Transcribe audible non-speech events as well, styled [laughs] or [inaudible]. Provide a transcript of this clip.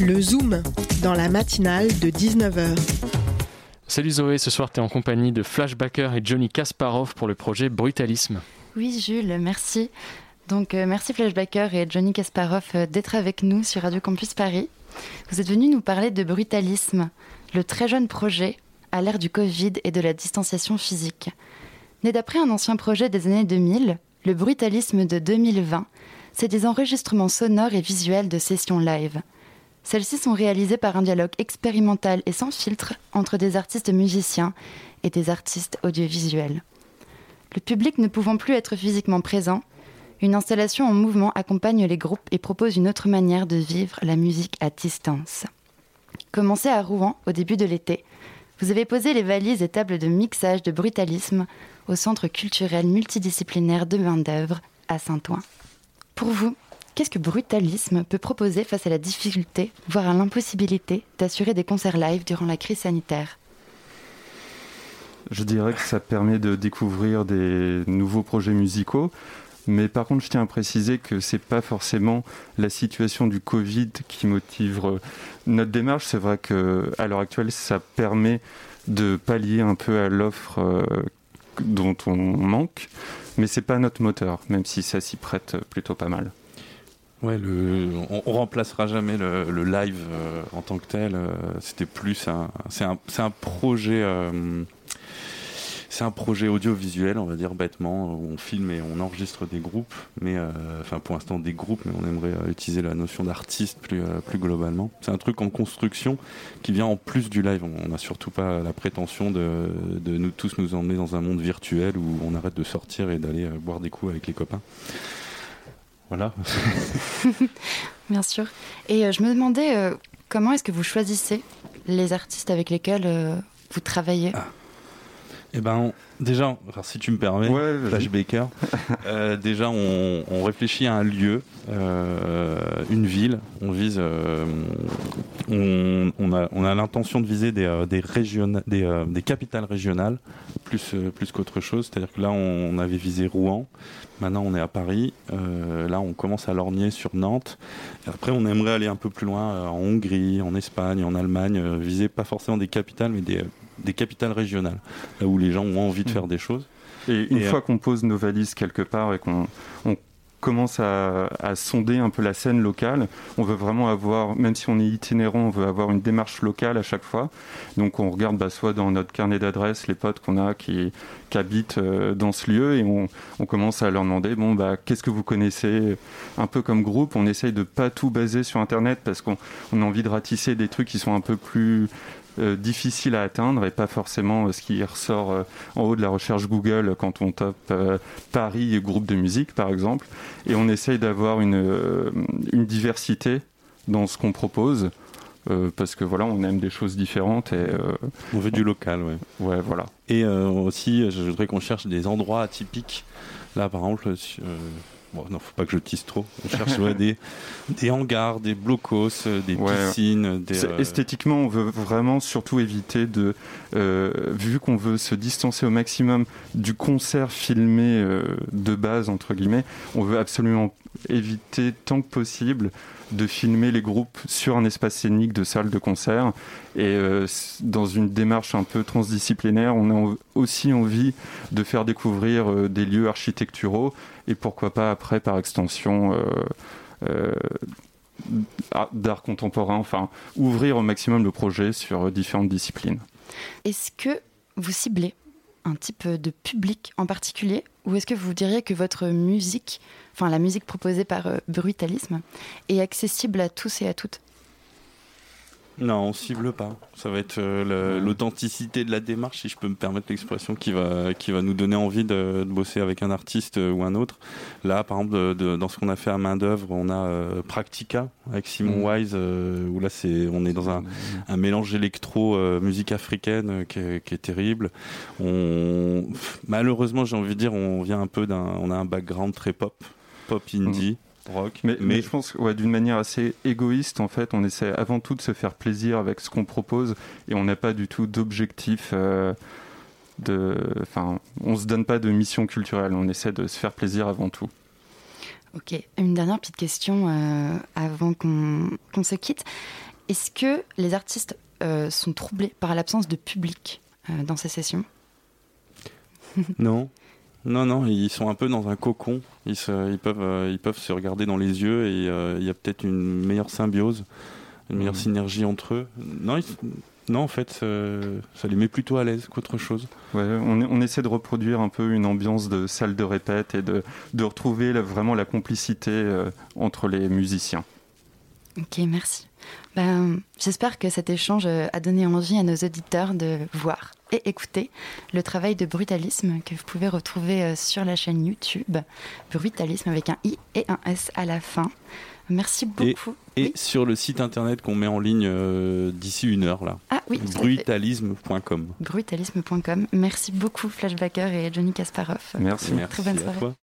Le Zoom, dans la matinale de 19h. Salut Zoé, ce soir tu es en compagnie de Flashbacker et Johnny Kasparov pour le projet Brutalisme. Oui Jules, merci. Donc euh, merci Flashbacker et Johnny Kasparov euh, d'être avec nous sur Radio Campus Paris. Vous êtes venus nous parler de Brutalisme, le très jeune projet à l'ère du Covid et de la distanciation physique. Né d'après un ancien projet des années 2000, le Brutalisme de 2020, c'est des enregistrements sonores et visuels de sessions live. Celles-ci sont réalisées par un dialogue expérimental et sans filtre entre des artistes musiciens et des artistes audiovisuels. Le public ne pouvant plus être physiquement présent, une installation en mouvement accompagne les groupes et propose une autre manière de vivre la musique à distance. Commencé à Rouen au début de l'été, vous avez posé les valises et tables de mixage de brutalisme au Centre culturel multidisciplinaire de main-d'œuvre à Saint-Ouen. Pour vous, qu'est-ce que brutalisme peut proposer face à la difficulté, voire à l'impossibilité, d'assurer des concerts live durant la crise sanitaire? Je dirais que ça permet de découvrir des nouveaux projets musicaux. Mais par contre, je tiens à préciser que c'est pas forcément la situation du Covid qui motive euh, notre démarche. C'est vrai qu'à l'heure actuelle, ça permet de pallier un peu à l'offre euh, dont on manque, mais c'est pas notre moteur, même si ça s'y prête plutôt pas mal. Ouais, le, on, on remplacera jamais le, le live euh, en tant que tel. euh, C'était plus un, c'est un, un projet, euh, c'est un projet audiovisuel, on va dire bêtement. Où on filme et on enregistre des groupes, mais euh, enfin pour l'instant des groupes, mais on aimerait euh, utiliser la notion d'artiste plus, euh, plus globalement. C'est un truc en construction qui vient en plus du live. On n'a surtout pas la prétention de, de nous tous nous emmener dans un monde virtuel où on arrête de sortir et d'aller boire des coups avec les copains. Voilà. [laughs] Bien sûr. Et euh, je me demandais euh, comment est-ce que vous choisissez les artistes avec lesquels euh, vous travaillez? Eh ben, on- déjà, alors, si tu me permets, Ouais. Flash Baker, [laughs] euh, déjà, on, on réfléchit à un lieu, euh, une ville. On vise, euh, on, on a, on a l'intention de viser des, euh, des, régiona- des, euh, des capitales régionales plus, euh, plus qu'autre chose. C'est-à-dire que là, on, avait visé Rouen. Maintenant, on est à Paris. Euh, là, on commence à lorgner sur Nantes. Et après, on aimerait aller un peu plus loin euh, en Hongrie, en Espagne, en Allemagne, viser pas forcément des capitales, mais des, des capitales régionales, là où les gens ont envie de faire des choses. Et une Et, fois qu'on pose nos valises quelque part et qu'on on commence à, sonder un peu la scène locale, on veut vraiment avoir, même si on est itinérant, on veut avoir une démarche locale à chaque fois. Donc on regarde bah, soit dans notre carnet d'adresses les potes qu'on a qui, habitent euh, dans ce lieu et on, on commence à leur demander bon bah qu'est-ce que vous connaissez? Un peu comme groupe. On essaye de pas tout baser sur internet parce qu'on on a envie de ratisser des trucs qui sont un peu plus euh, difficiles à atteindre et pas forcément euh, ce qui ressort euh, en haut de la recherche Google quand on tape Paris et groupe de musique par exemple et on essaye d'avoir une, une diversité dans ce qu'on propose parce que voilà on aime des choses différentes et On veut du local, ouais. ouais voilà Et aussi, je voudrais qu'on cherche des endroits atypiques. Là, par exemple, bon, non, faut pas que je tease trop. On cherche ouais, des, des hangars, des blocos, euh, des Ouais. piscines, des. Euh, Esthétiquement, on veut vraiment surtout éviter de, euh, vu qu'on veut se distancer au maximum du concert filmé euh, de base entre guillemets, on veut absolument éviter tant que possible de filmer les groupes sur un espace scénique de salle de concert et euh, dans une démarche un peu transdisciplinaire, on a aussi envie de faire découvrir euh, des lieux architecturaux et pourquoi pas après par extension euh, euh, art- d'art contemporain, enfin ouvrir au maximum le projet sur différentes disciplines. Est-ce que vous ciblez un type de public en particulier? Ou est-ce que vous diriez que votre musique, enfin la musique proposée par euh, Brutalisme, est accessible à tous et à toutes? Non, on cible pas. Ça va être euh, l'authenticité de la démarche, si je peux me permettre l'expression, qui va, qui va nous donner envie de, de bosser avec un artiste euh, ou un autre. Là, par exemple, de- de- dans ce qu'on a fait à main d'œuvre, on a euh, Practica avec Simon Mm. Wise, euh, où là, c'est, on est dans un, un mélange électro musique africaine qui, est, qui est terrible. On malheureusement, j'ai envie de dire, on vient un peu d'un, on a un background très pop, pop indie, rock, Mais, mais je pense que ouais, d'une manière assez égoïste, en fait, on essaie avant tout de se faire plaisir avec ce qu'on propose et on n'a pas du tout d'objectif. euh, de, enfin, on se donne pas de mission culturelle, on essaie de se faire plaisir avant tout. Ok, une dernière petite question euh, avant qu'on se quitte. Est-ce que les artistes euh, sont troublés par l'absence de public euh, dans ces sessions? Non. Non, non, ils sont un peu dans un cocon. Ils, se- ils peuvent, euh, ils peuvent se regarder dans les yeux et euh, il y a peut-être une meilleure symbiose, une meilleure Mhm. synergie entre eux. Non, ils- non en fait, euh, ça les met plutôt à l'aise qu'autre chose. Ouais, on, on essaie de reproduire un peu une ambiance de salle de répète et de, de retrouver la- vraiment la complicité euh, entre les musiciens. Ok, merci. Ben, J'espère que cet échange euh, a donné envie à nos auditeurs de voir et écouter le travail de Brutalisme que vous pouvez retrouver euh, sur la chaîne YouTube. Brutalisme avec un I et un S à la fin. Merci beaucoup. Et Oui. sur le site internet qu'on met en ligne euh, d'ici une heure, là, Ah oui, brutalisme.com. brutalisme.com. Merci beaucoup Flashbacker et Johnny Kasparov. Merci. Merci Très bonne à soirée. toi.